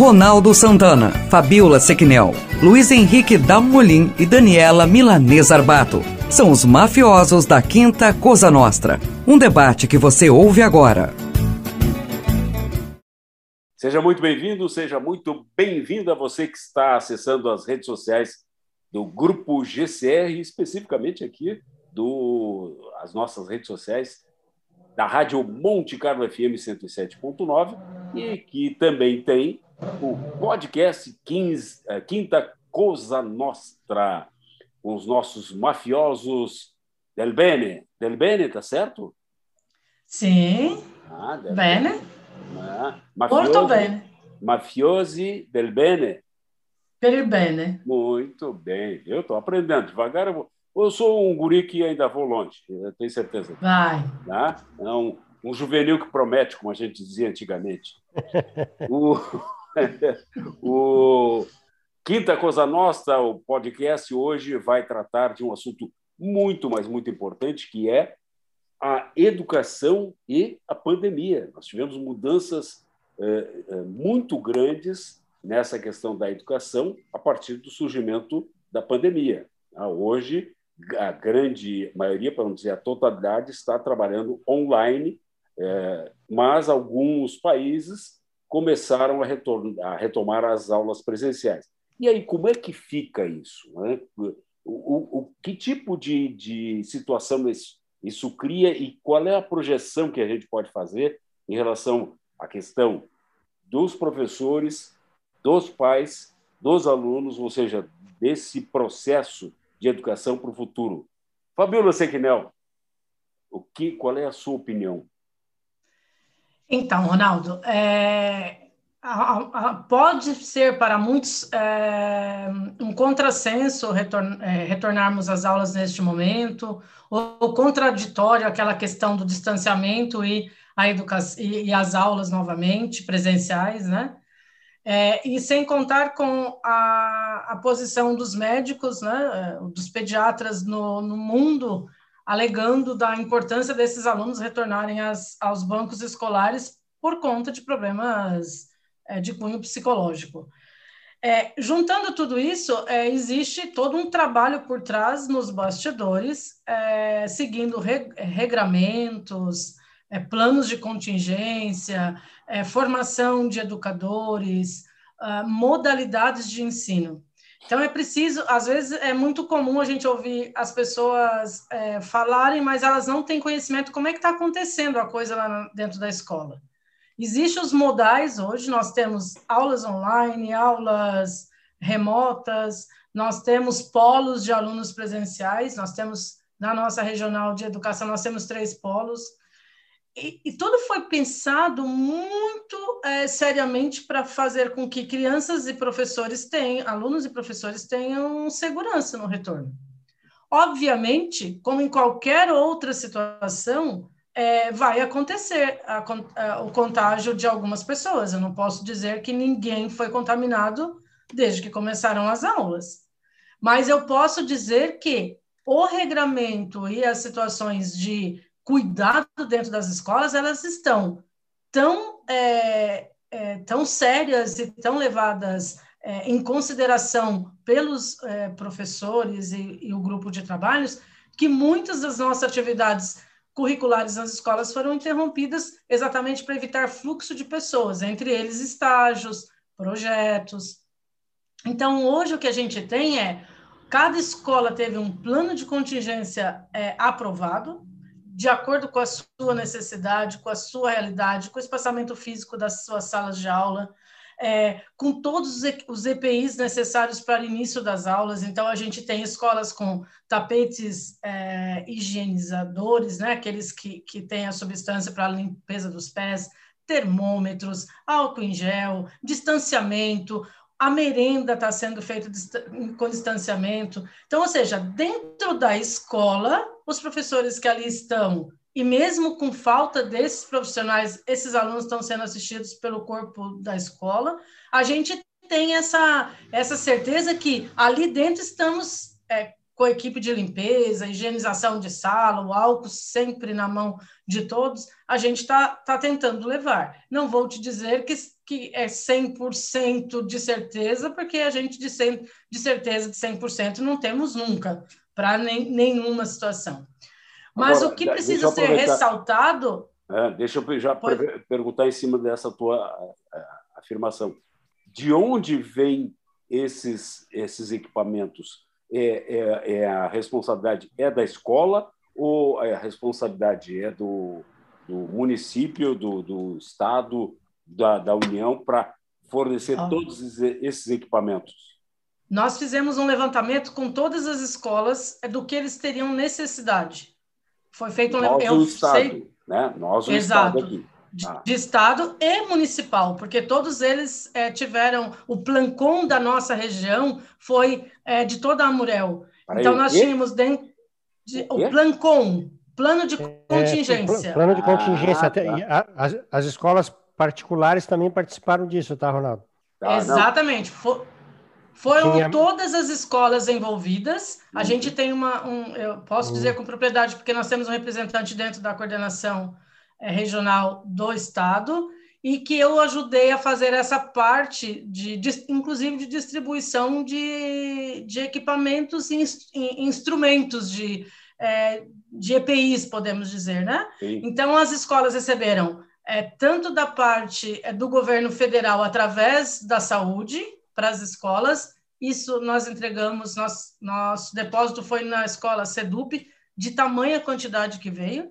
Ronaldo Santana, Fabiola Sequinel, Luiz Henrique Dalmolin e Daniela Milanês Arbato. São os mafiosos da Quinta Cosa Nostra. Um debate que você ouve agora. Seja muito bem-vindo, seja muito bem-vinda você que está acessando as redes sociais do Grupo GCR, especificamente aqui do as nossas redes sociais da Rádio Monte Carlo FM 107.9 e que também tem o podcast 15, é, Quinta Cosa Nostra, com os nossos mafiosos del Bene. Del Bene, tá certo? Sim. Ah, del Bene. Ah, mafiosi, bene. Mafiosi del Bene. Per bene. Muito bem. Eu estou aprendendo. Devagar eu vou. Eu sou um guri que ainda vou longe, eu tenho certeza. Vai. Tá? É um, um juvenil que promete, como a gente dizia antigamente. o, o Quinta Cosa Nostra, o podcast hoje vai tratar de um assunto muito, mas muito importante, que é a educação e a pandemia. Nós tivemos mudanças eh, eh muito grandes nessa questão da educação a partir do surgimento da pandemia. Ah, hoje, a grande maioria, para não dizer a totalidade, está trabalhando online, é, mas alguns países começaram a, a, retomar as aulas presenciais. E aí, como é que fica isso? Né? O, o, o, que tipo de, de situação isso, isso cria e qual é a projeção que a gente pode fazer em relação à questão dos professores, dos pais, dos alunos, ou seja, desse processo de educação para o futuro. Fabiola Sequinel, o que, qual é a sua opinião? Então, Ronaldo, é, a, a, pode ser para muitos é, um contrassenso é, retornarmos às aulas neste momento, ou, ou, contraditório aquela questão do distanciamento e, a educação, e, e as aulas novamente presenciais, né? É, e sem contar com a, a posição dos médicos, né, dos pediatras no, no mundo, alegando da importância desses alunos retornarem às, aos bancos escolares por conta de problemas é, de cunho psicológico. É, juntando tudo isso, é, existe todo um trabalho por trás nos bastidores, é, seguindo re, regramentos, é, planos de contingência, é, formação de educadores, uh, modalidades de ensino. Então, é preciso, às vezes é muito comum a gente ouvir as pessoas é, falarem, mas elas não têm conhecimento como é que está acontecendo a coisa lá dentro da escola. Existem os modais hoje, nós temos aulas online, aulas remotas, nós temos polos de alunos presenciais, nós temos, na nossa regional de educação, nós temos três polos, e, e, tudo foi pensado muito é, seriamente para fazer com que crianças e professores tenham, alunos e professores tenham segurança no retorno. Obviamente, como em qualquer outra situação, é, vai acontecer a, a, o contágio de algumas pessoas. Eu não posso dizer que ninguém foi contaminado desde que começaram as aulas. Mas eu posso dizer que o regramento e as situações de cuidado dentro das escolas, elas estão tão, é, é, tão sérias e tão levadas é, em consideração pelos é, professores e, e, o grupo de trabalhos, que muitas das nossas atividades curriculares nas escolas foram interrompidas exatamente para evitar fluxo de pessoas, entre eles estágios, projetos. Então, hoje o que a gente tem é cada escola teve um plano de contingência é, aprovado, de acordo com a sua necessidade, com a sua realidade, com o espaçamento físico das suas salas de aula, é, com todos os EPIs necessários para o início das aulas. Então, a gente tem escolas com tapetes é, higienizadores, né, aqueles que, que têm a substância para a limpeza dos pés, termômetros, álcool em gel, distanciamento, a merenda está sendo feita com distanciamento. Então, ou seja, dentro da escola, os professores que ali estão, e mesmo com falta desses profissionais, esses alunos estão sendo assistidos pelo corpo da escola, a gente tem essa, essa certeza que ali dentro estamos é, com a equipe de limpeza, higienização de sala, o álcool sempre na mão de todos, a gente está tá tentando levar. Não vou te dizer que, que é 100% de certeza, porque a gente de, 100, de certeza de 100% não temos nunca, para nenhuma situação. Mas Agora, o que precisa ser ressaltado. É, deixa eu já pode... perguntar em cima dessa tua afirmação. De onde vêm esses, esses equipamentos? é, é, é, a responsabilidade é da escola ou a responsabilidade é do, do município, do, do estado, da, da União para fornecer ah. todos esses equipamentos? Nós fizemos um levantamento com todas as escolas é, do que eles teriam necessidade. Foi feito um Nós, o Estado, sei... né? Nós, o Exato. Estado aqui de, ah. de, estado e municipal, porque todos eles é, tiveram o plancom da nossa região foi é, de toda a Murel. então nós tínhamos dentro de, o, o plancom, plano de é, contingência. plano de contingência. Ah, tá. as, as, escolas particulares também participaram disso, tá, Ronaldo? Ah, Exatamente. Foram todas as escolas envolvidas. A uhum. gente tem uma, um, eu posso uhum. dizer com propriedade, porque nós temos um representante dentro da coordenação é, regional do estado e que eu ajudei a fazer essa parte de, de inclusive de distribuição de, de equipamentos e instrumentos de, é, de EPIs, podemos dizer, né? Sim. Então as escolas receberam é, tanto da parte do governo federal através da saúde para as escolas, isso nós entregamos, nós, nosso depósito foi na escola SEDUP, de tamanha quantidade que veio,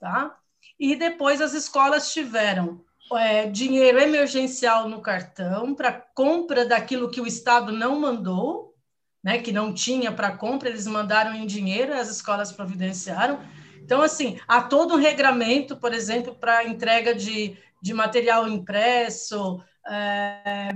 tá? E depois as escolas tiveram é, dinheiro emergencial no cartão para compra daquilo que o Estado não mandou, né, que não tinha para compra, eles mandaram em dinheiro, as escolas providenciaram. Então, assim, há todo um regramento, por exemplo, para entrega de, de material impresso, é,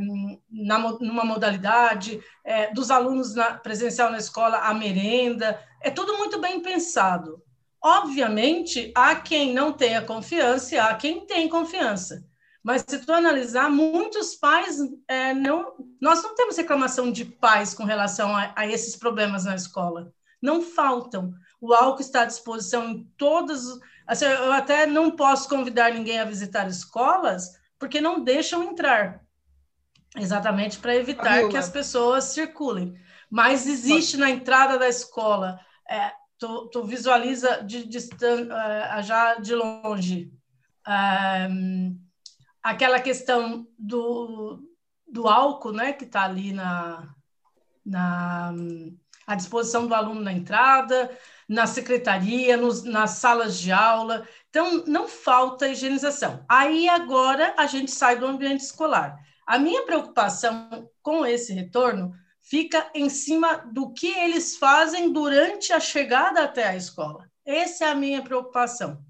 na, numa modalidade, é, dos alunos na, presencial na escola, a merenda, é tudo muito bem pensado. Obviamente, há quem não tenha confiança e há quem tem confiança. Mas se tu analisar, muitos pais é, não. Nós não temos reclamação de pais com relação a, a, esses problemas na escola. Não faltam. O álcool está à disposição em todas. Assim, eu até não posso convidar ninguém a visitar escolas, porque não deixam entrar. Exatamente para evitar que as pessoas circulem. Mas existe na entrada da escola é, tu, tu visualiza de, de, uh, já de longe um, aquela questão do, do álcool, né, que está ali na, na à disposição do aluno na entrada, na secretaria, nos, nas salas de aula. Então, não falta higienização. Aí, agora, a gente sai do ambiente escolar. A minha preocupação com esse retorno fica em cima do que eles fazem durante a chegada até a escola. Essa é a minha preocupação.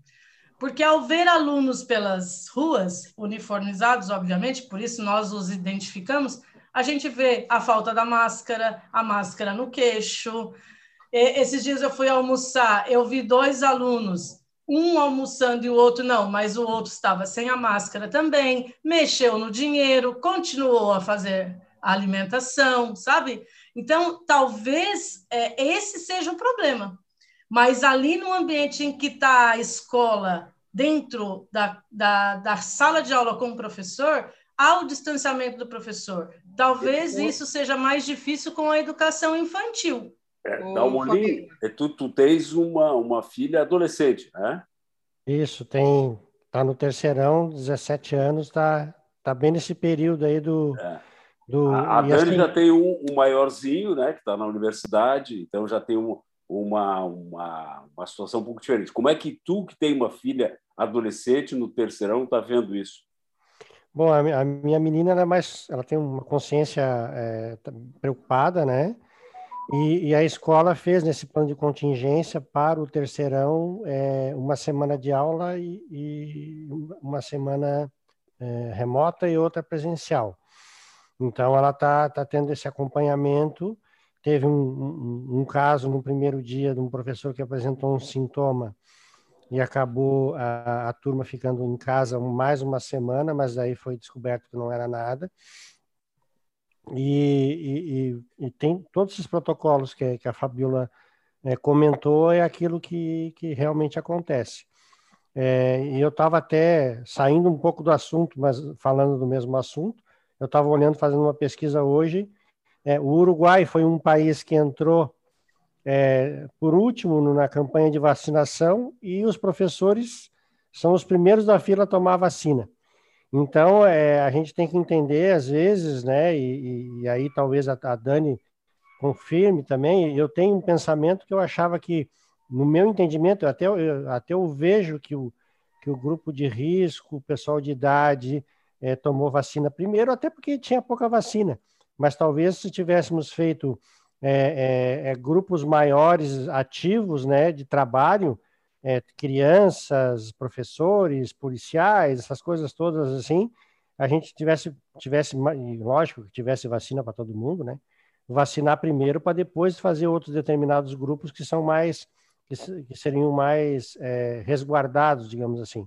Porque ao ver alunos pelas ruas, uniformizados, obviamente, por isso nós os identificamos, a gente vê a falta da máscara, a máscara no queixo. E, esses dias eu fui almoçar, eu vi dois alunos, um almoçando e o outro não, mas o outro estava sem a máscara também, mexeu no dinheiro, continuou a fazer a alimentação, sabe? Então, talvez é, esse seja o problema. Mas ali no ambiente em que está a escola, dentro da, da, da sala de aula com o professor, há o distanciamento do professor. Talvez isso seja mais difícil com a educação infantil. É, Dalmolin, é, tu, tu tens uma, uma filha adolescente, né? Isso, tem, tá no terceirão, 17 anos, tá, tá bem nesse período aí do... É do, a, a Dani assim... já tem um, um, maiorzinho, né, que está na universidade, então já tem um, uma, uma, uma situação um pouco diferente. Como é que tu, que tem uma filha adolescente no terceirão, está vendo isso? Bom, a, a, minha menina ela é mais, ela tem uma consciência é, preocupada, né? E, e, a escola fez nesse plano de contingência para o terceirão é, uma semana de aula e, e uma semana é, remota e outra presencial. Então, ela está tá tendo esse acompanhamento. Teve um, um, um, caso no primeiro dia de um professor que apresentou um sintoma e acabou a, a turma ficando em casa mais uma semana, mas aí foi descoberto que não era nada. E, e, e, tem todos esses protocolos que, que a Fabiola é, comentou, é aquilo que, que realmente acontece. É, e eu estava até saindo um pouco do assunto, mas falando do mesmo assunto, eu estava olhando, fazendo uma pesquisa hoje, é, o Uruguai foi um país que entrou é, por último na campanha de vacinação e os professores são os primeiros da fila a tomar a vacina. Então, é, a gente tem que entender, às vezes, né, e, e aí talvez a, a, Dani confirme também, eu tenho um pensamento que eu achava que, no meu entendimento, até, eu, até eu vejo que o, que o grupo de risco, o pessoal de idade, é, tomou vacina primeiro, até porque tinha pouca vacina. Mas talvez se tivéssemos feito é, é, é grupos maiores ativos né, de trabalho, é, crianças, professores, policiais, essas coisas todas assim, a gente tivesse, tivesse lógico que tivesse vacina para todo mundo, né? Vacinar primeiro para depois fazer outros determinados grupos que são mais, que, que seriam mais é, resguardados, digamos assim.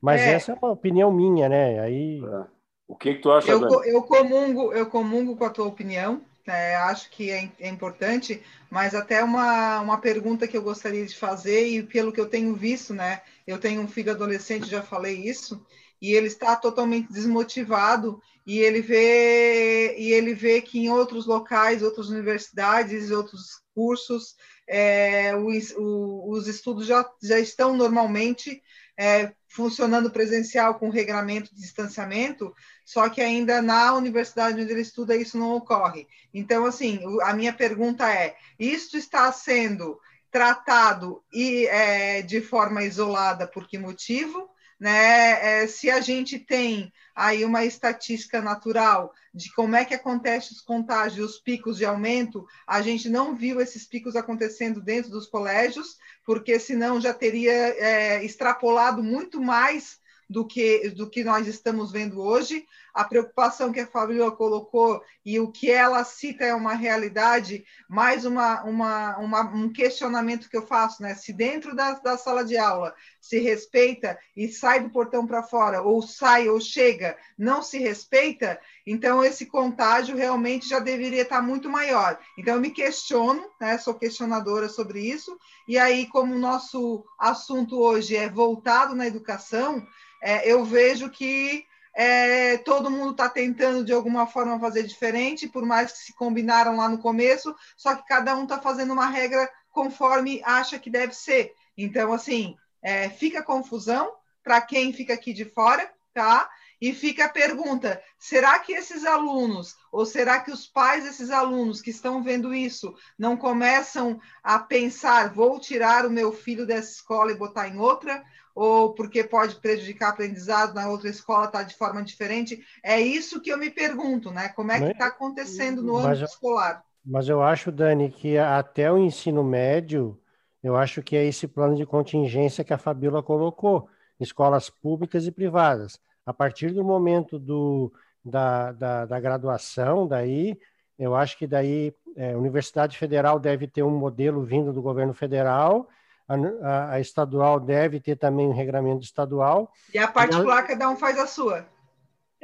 Mas é. essa é uma opinião minha, né? Aí. É. O que, que tu acha? Eu, eu comungo, eu comungo com a tua opinião. É, acho que é, é, importante, mas até uma, uma pergunta que eu gostaria de fazer, e pelo que eu tenho visto, né? Eu tenho um filho adolescente, já falei isso, e ele está totalmente desmotivado, e ele vê, e ele vê que em outros locais, outras universidades, outros cursos, é, os, os estudos já, já estão normalmente é, funcionando presencial com regramento de distanciamento, só que ainda na universidade onde ele estuda isso não ocorre. Então, assim, a minha pergunta é: isto está sendo tratado e é, de forma isolada por que motivo? Né? É, se a gente tem aí uma estatística natural de como é que acontece os contágios, os picos de aumento, a gente não viu esses picos acontecendo dentro dos colégios, porque senão já teria é, extrapolado muito mais do que, do que nós estamos vendo hoje. A preocupação que a Fabiola colocou e o que ela cita é uma realidade, mais uma, uma, uma, um questionamento que eu faço, né? Se dentro da, da sala de aula se respeita e sai do portão para fora, ou sai ou chega, não se respeita, então esse contágio realmente já deveria estar muito maior. Então eu me questiono, né? Sou questionadora sobre isso, e aí, como o nosso assunto hoje é voltado na educação, é, eu vejo que é, todo mundo está tentando de alguma forma fazer diferente, por mais que se combinaram lá no começo, só que cada um está fazendo uma regra conforme acha que deve ser. Então, assim, é, fica confusão para quem fica aqui de fora, tá? E fica a pergunta: será que esses alunos, ou será que os pais desses alunos que estão vendo isso, não começam a pensar, vou tirar o meu filho dessa escola e botar em outra? Ou porque pode prejudicar o aprendizado na outra escola está de forma diferente. É isso que eu me pergunto, né? Como é que está acontecendo no mas, escolar? Mas eu acho, Dani, que até o ensino médio, eu acho que é esse plano de contingência que a Fabíola colocou, escolas públicas e privadas. A partir do momento do, da, da, da graduação, daí, eu acho que daí é, a Universidade Federal deve ter um modelo vindo do governo federal a, a, estadual deve ter também um regramento estadual. E a particular, e cada um faz a sua.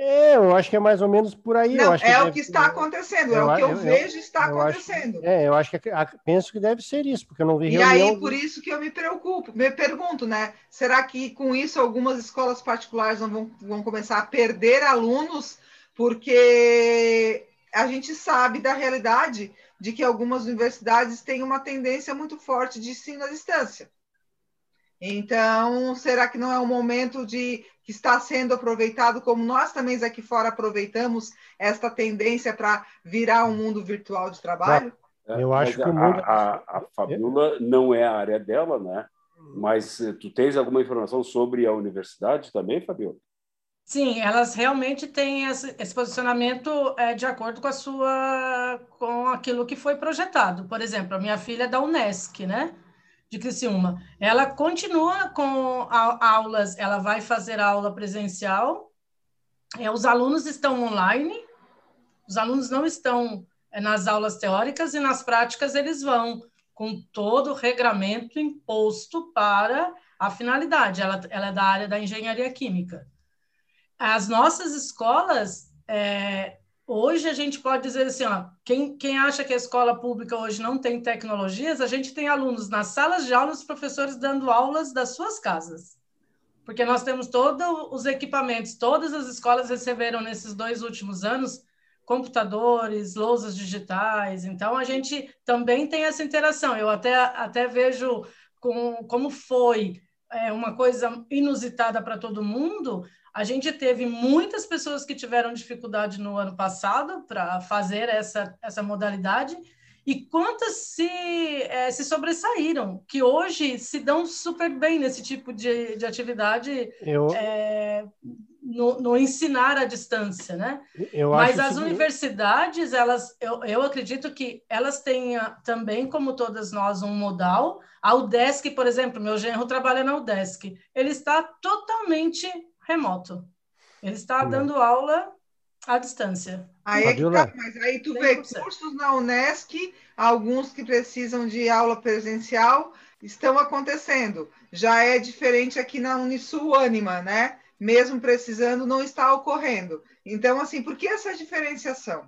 É, eu acho que é mais ou menos por aí. Não, é que o deve, que está acontecendo, é o que eu, eu vejo está eu acontecendo. Acho, é, eu acho que penso que deve ser isso, porque eu não vi E reunião... aí, por isso que eu me preocupo, me pergunto, né? Será que com isso algumas escolas particulares não vão, vão começar a perder alunos? Porque a gente sabe da realidade de que algumas universidades têm uma tendência muito forte de ensino à distância. Então, será que não é um momento de que está sendo aproveitado, como nós também aqui fora aproveitamos esta tendência para virar um mundo virtual de trabalho? É, eu acho que o mundo... a, a, a Fabiola não é a área dela, né? Mas eh, tu tens alguma informação sobre a universidade também, Fabiola? Sim, elas realmente têm esse, posicionamento é, de acordo com a sua, com aquilo que foi projetado. Por exemplo, a minha filha é da Unesc, né? De Criciúma. Ela continua com a, aulas, ela vai fazer aula presencial. É, os alunos estão online, os alunos não estão é, nas aulas teóricas e nas práticas eles vão com todo o regramento imposto para a finalidade. Ela, ela é da área da engenharia química as nossas escolas, é, hoje a gente pode dizer assim, ó, quem, quem acha que a escola pública hoje não tem tecnologias, a gente tem alunos nas salas de aulas, professores dando aulas das suas casas. Porque nós temos todos os equipamentos, todas as escolas receberam nesses dois últimos anos computadores, lousas digitais, então a gente também tem essa interação. Eu até, até vejo com, como foi é, uma coisa inusitada para todo mundo, a gente teve muitas pessoas que tiveram dificuldade no ano passado para fazer essa, essa modalidade, e quantas se, é, se sobressaíram, que hoje se dão super bem nesse tipo de, de atividade Eu... é, no, no, ensinar à distância, né? Eu Mas as que... universidades, elas, eu, eu acredito que elas têm também, como todas nós, um modal. A UDESC, por exemplo, meu genro trabalha na UDESC, ele está totalmente remoto. Ele está dando aula à distância. Aí é tá, mas aí tu vê cursos na Unesc, alguns que precisam de aula presencial estão acontecendo. Já é diferente aqui na Unisul Anima, né? Mesmo precisando, não está ocorrendo. Então, assim, por que essa diferenciação?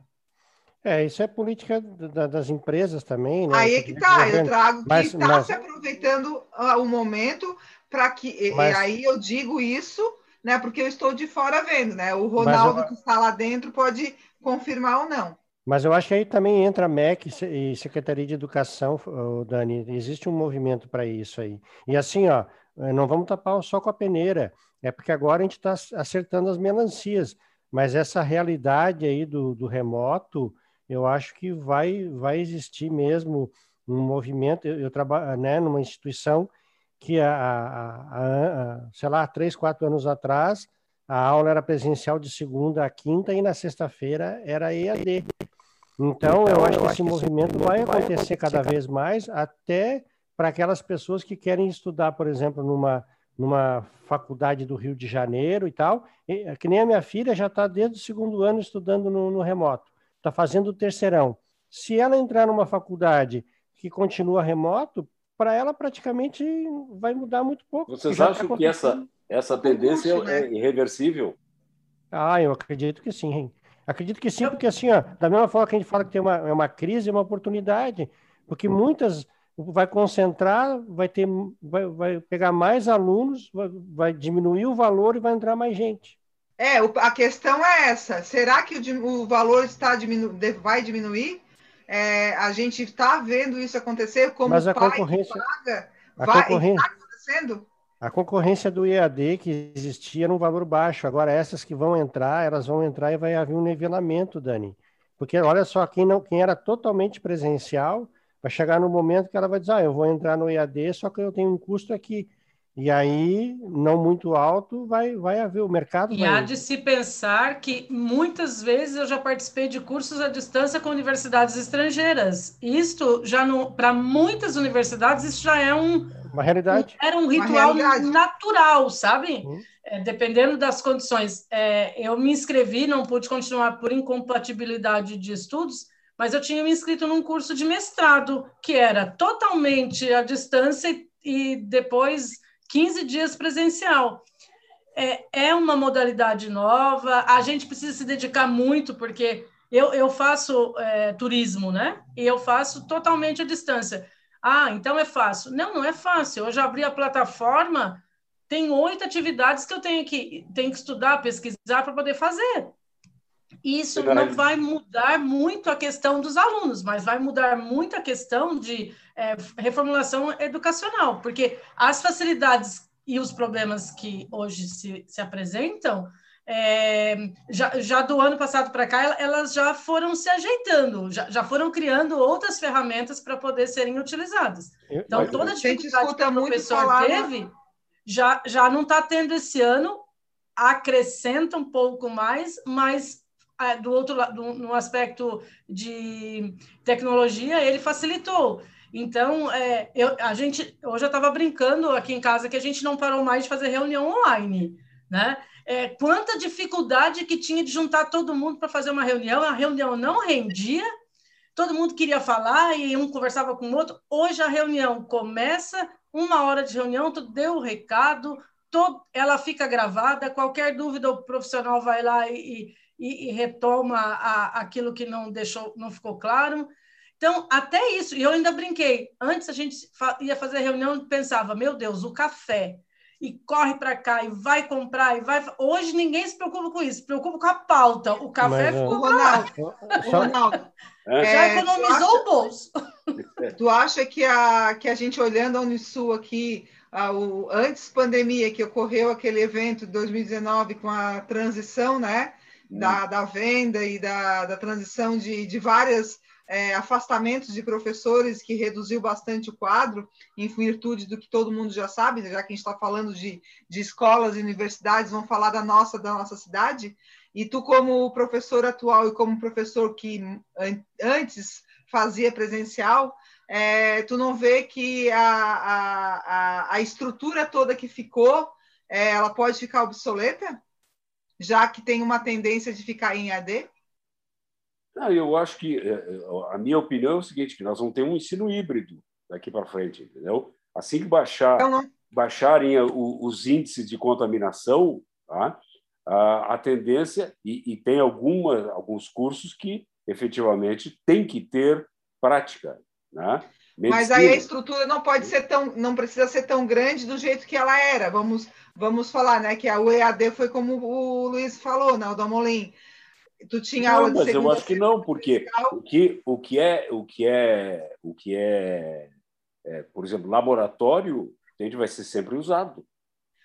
É, isso é política da, das empresas também, né? Aí é que tá, eu trago que está mas... se aproveitando uh, o momento para que. Mas... E aí eu digo isso né? Porque eu estou de fora vendo, né? O Ronaldo eu... que está lá dentro pode confirmar ou não. Mas eu acho que aí também entra a MEC e Secretaria de Educação, Dani. Existe um movimento para isso aí. E assim, ó, eh, não vamos tapar só com a peneira. É porque agora a gente está acertando as melancias. Mas essa realidade aí do, do remoto, eu acho que vai, vai existir mesmo um movimento. Eu, eu trabalho né, numa instituição que há, sei lá, três, quatro anos atrás, a aula era presencial de segunda a quinta e na sexta-feira era EAD. Então, eu acho que esse movimento vai acontecer cada vez mais, até para aquelas pessoas que querem estudar, por exemplo, numa, numa faculdade do Rio de Janeiro e tal, e, que nem a minha filha já está desde o segundo ano estudando no, no remoto, está fazendo o terceirão. Se ela entrar numa faculdade que continua remoto, para ela praticamente vai mudar muito pouco. Vocês acham tá que essa, essa tendência curso, é né? irreversível? Ah, eu acredito que sim. Hein? Acredito que sim, porque assim, ó, da mesma forma que a gente fala que tem uma, é uma crise, é uma oportunidade, porque muitas vai concentrar, vai ter, vai, vai pegar mais alunos, vai, vai diminuir o valor e vai entrar mais gente. É, a questão é essa. Será que o, o valor está diminu vai diminuir? É, a gente está vendo isso acontecer como Mas a concorrência, paga, a vai, concorrência, está acontecendo? A concorrência do EAD que existia era um valor baixo. Agora, essas que vão entrar, elas vão entrar e vai haver um nivelamento, Dani. Porque olha só, quem, não, quem era totalmente presencial, vai chegar no momento que ela vai dizer, ah, eu vou entrar no EAD, só que eu tenho um custo aqui. E aí, não muito alto, vai, vai haver o mercado. E vai... há de se pensar que muitas vezes eu já participei de cursos à distância com universidades estrangeiras. Isto já para muitas universidades isso já é um uma realidade. Era um ritual natural, sabe? Uhum. É, dependendo das condições. É, eu me inscrevi, não pude continuar por incompatibilidade de estudos, mas eu tinha me inscrito num curso de mestrado que era totalmente à distância e, e depois 15 dias presencial. É, é uma modalidade nova, a gente precisa se dedicar muito, porque eu, eu faço é, turismo, né? E eu faço totalmente à distância. Ah, então é fácil. Não, não é fácil. Eu já abri a plataforma, tem oito atividades que eu tenho que, tenho que estudar, pesquisar para poder fazer. Isso não vai mudar muito a questão dos alunos, mas vai mudar muito a questão de é, reformulação educacional, porque as facilidades e os problemas que hoje se, se apresentam, é, já, já, do ano passado para cá, elas já foram se ajeitando, já, já foram criando outras ferramentas para poder serem utilizadas. Então, toda a dificuldade que o professor falar, né? teve, já, já não está tendo esse ano, acrescenta um pouco mais, mas do outro lado, no aspecto de tecnologia, ele facilitou. Então, é, eu, a gente, hoje eu estava brincando aqui em casa que a gente não parou mais de fazer reunião online, né? É, quanta dificuldade que tinha de juntar todo mundo para fazer uma reunião, a reunião não rendia, todo mundo queria falar e um conversava com o outro. Hoje a reunião começa, uma hora de reunião, tu deu o recado, todo, ela fica gravada, qualquer dúvida o profissional vai lá e, e, e retoma a, aquilo que não deixou, não ficou claro. Então, até isso, e eu ainda brinquei. Antes a gente ia fazer reunião e pensava, meu Deus, o café e corre para cá e vai comprar e vai. Hoje ninguém se preocupa com isso, se preocupa com a pauta. O café Mas, ficou Ronaldo. Ronaldo. É, já economizou acha, o bolso. Tu acha que a, que a gente olhando a Unisul aqui, a, o, antes pandemia, que ocorreu aquele evento de 2019 com a transição, né? Da, hum. da venda e da, da transição de, de várias é, afastamentos de professores que reduziu bastante o quadro, em virtude do que todo mundo já sabe, já que a gente está falando de, de escolas e universidades, vamos falar da nossa, da nossa cidade. E tu, como professor atual e como professor que antes fazia presencial, é, tu não vê que a, a, a, a estrutura toda que ficou, é, ela pode ficar obsoleta, já que tem uma tendência de ficar em AD? Não, eu acho que é, é, a minha opinião é o seguinte, que nós vamos ter um ensino híbrido daqui para frente, entendeu? Assim que baixar, então, baixarem os índices de contaminação, tá? a, tendência, e, e tem alguma, alguns cursos que efetivamente tem que ter prática. Né? Mas aí a estrutura não pode ser tão, não precisa ser tão grande do jeito que ela era. Vamos, vamos falar, né? Que a UEAD foi como o Luiz falou, né? O Damolim Tu tinha não, aula de mas eu acho que não, porque o que, o que é o que é o que é, é por exemplo, laboratório, gente vai ser sempre usado.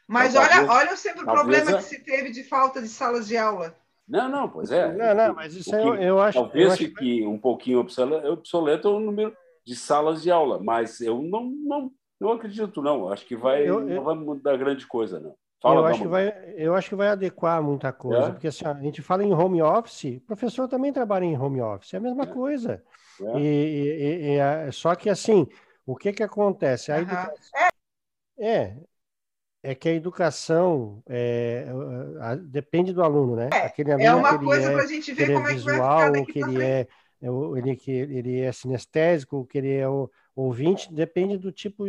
Mas então, olha, talvez, olha sempre o problema que se teve de falta de salas de aula. Não, não, pois é. Não, não, mas isso aí eu, eu acho. Talvez eu fique que... um pouquinho obsoleto, obsoleto o número de salas de aula, mas eu não, não, não acredito, não. Acho que vai, eu, não vai mudar grande coisa, não. Fala, eu, acho que vai, eu acho que vai adequar muita coisa, é? porque assim, a gente fala em home office, o professor também trabalha em home office, é a mesma é. coisa. É. E, e, e, é, só que assim, o que que acontece? A educação, é, é que a educação é, a, depende do aluno, né? É, Aquele é uma coisa para a gente ver como é que visual, vai ficar que ele é, ele, que ele é sinestésico, que ele é ouvinte, depende do tipo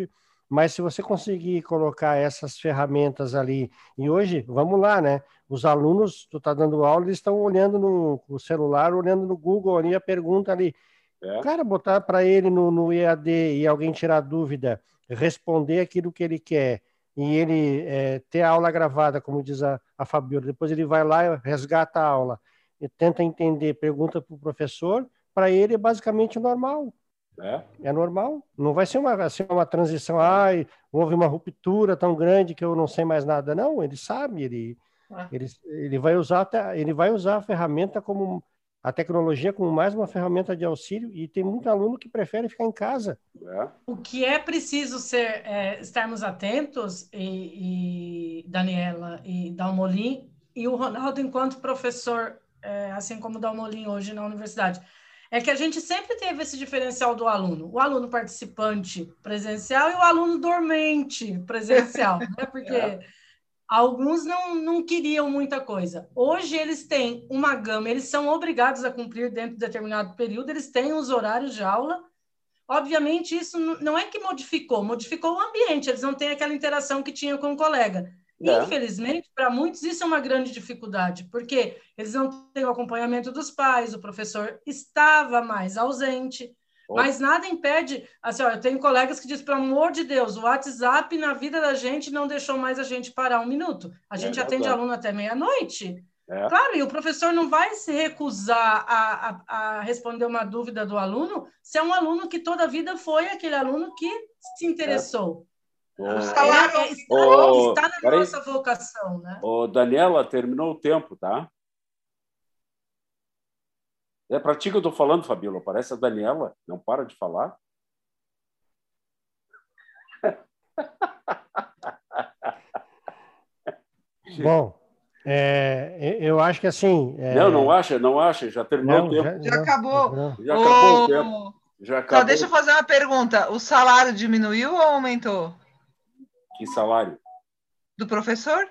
mas se você conseguir colocar essas ferramentas ali, e hoje, vamos lá, né? Os alunos, tu tá dando aula, eles estão olhando no, no, celular, olhando no Google ali a pergunta ali. É. Cara, botar para ele no, no EAD e alguém tirar dúvida, responder aquilo que ele quer, e ele é, ter a aula gravada, como diz a, a Fabiola, depois ele vai lá, resgata a aula, e tenta entender, pergunta para o professor, para ele é basicamente normal. É. é normal. Não vai ser uma, assim, uma transição, ai, houve uma ruptura tão grande que eu não sei mais nada. Não, ele sabe, ele, é. ele, ele, vai usar, ele vai usar a ferramenta como a tecnologia como mais uma ferramenta de auxílio e tem muito aluno que prefere ficar em casa. É. O que é preciso ser, é, estarmos atentos, e, e, Daniela e Dalmolin, e o Ronaldo, enquanto professor, é, assim como o Dalmolin hoje na universidade, é que a gente sempre teve esse diferencial do aluno, o aluno participante presencial e o aluno dormente presencial, né? Porque é. alguns não, não queriam muita coisa. Hoje eles têm uma gama, eles são obrigados a cumprir dentro de determinado período, eles têm os horários de aula. Obviamente, isso não é que modificou, modificou o ambiente, eles não têm aquela interação que tinha com o colega. É. Infelizmente, para muitos isso é uma grande dificuldade, porque eles não têm o acompanhamento dos pais, o professor estava mais ausente, oh. mas nada impede. Assim, ó, eu tenho colegas que dizem, pelo amor de Deus, o WhatsApp na vida da gente não deixou mais a gente parar um minuto. A é gente é, atende aluno até meia-noite. É. Claro, e o professor não vai se recusar a, a, a, responder uma dúvida do aluno se é um aluno que toda a vida foi aquele aluno que se interessou. O salário é, está, oh, está na nossa vocação, né? Ô, Daniela, terminou o tempo, tá? É para ti que eu estou falando, Fabíola. Parece a Daniela. Não para de falar. Bom, é, eu acho que assim. É... Não, não acha, não acha. Já terminou não, o tempo. Já, já acabou. Já acabou o tempo. Já acabou. Só deixa eu fazer uma pergunta. O salário diminuiu ou aumentou? Que salário? Do professor?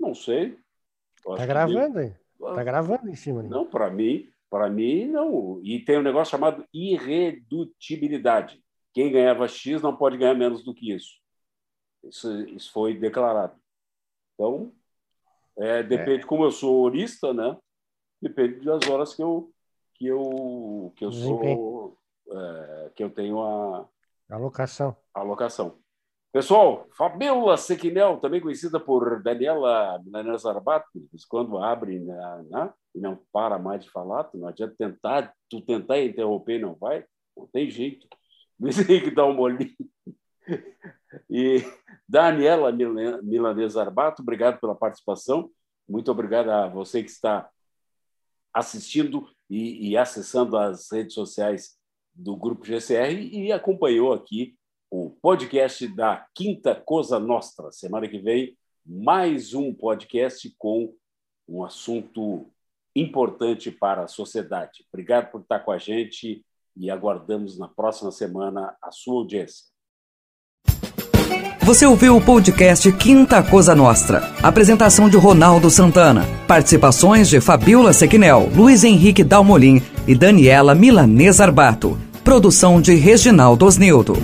Não sei. Está gravando aí. Está gravando em cima. Não, para mim, para mim não. E tem um negócio chamado irredutibilidade. Quem ganhava X não pode ganhar menos do que isso. Isso, isso foi declarado. Então, é, depende, é. como eu sou horista, né? depende das horas que eu que eu que eu sou é, que eu tenho a alocação. alocação. Pessoal, Fabiola Sequinel, também conhecida por Daniela Milanesa Zarbato, quando abre né, né, e não para mais de falar, tu não adianta tentar, tu tentar interromper não vai, não tem jeito. Luiz Henrique dá um olhinho. E Daniela Milanesa Arbato, obrigado pela participação. Muito obrigado a você que está assistindo e, e acessando as redes sociais do Grupo GCR e acompanhou aqui o podcast da Quinta Cosa Nostra. Semana que vem, mais um podcast com um assunto importante para a sociedade. Obrigado por estar com a gente e aguardamos na próxima semana a sua audiência. Você ouviu o podcast Quinta Cosa Nostra. Apresentação de Ronaldo Santana. Participações de Fabiola Sequinel, Luiz Henrique Dalmolin e Daniela Milanesa Arbato. Produção de Reginaldo Osnildo.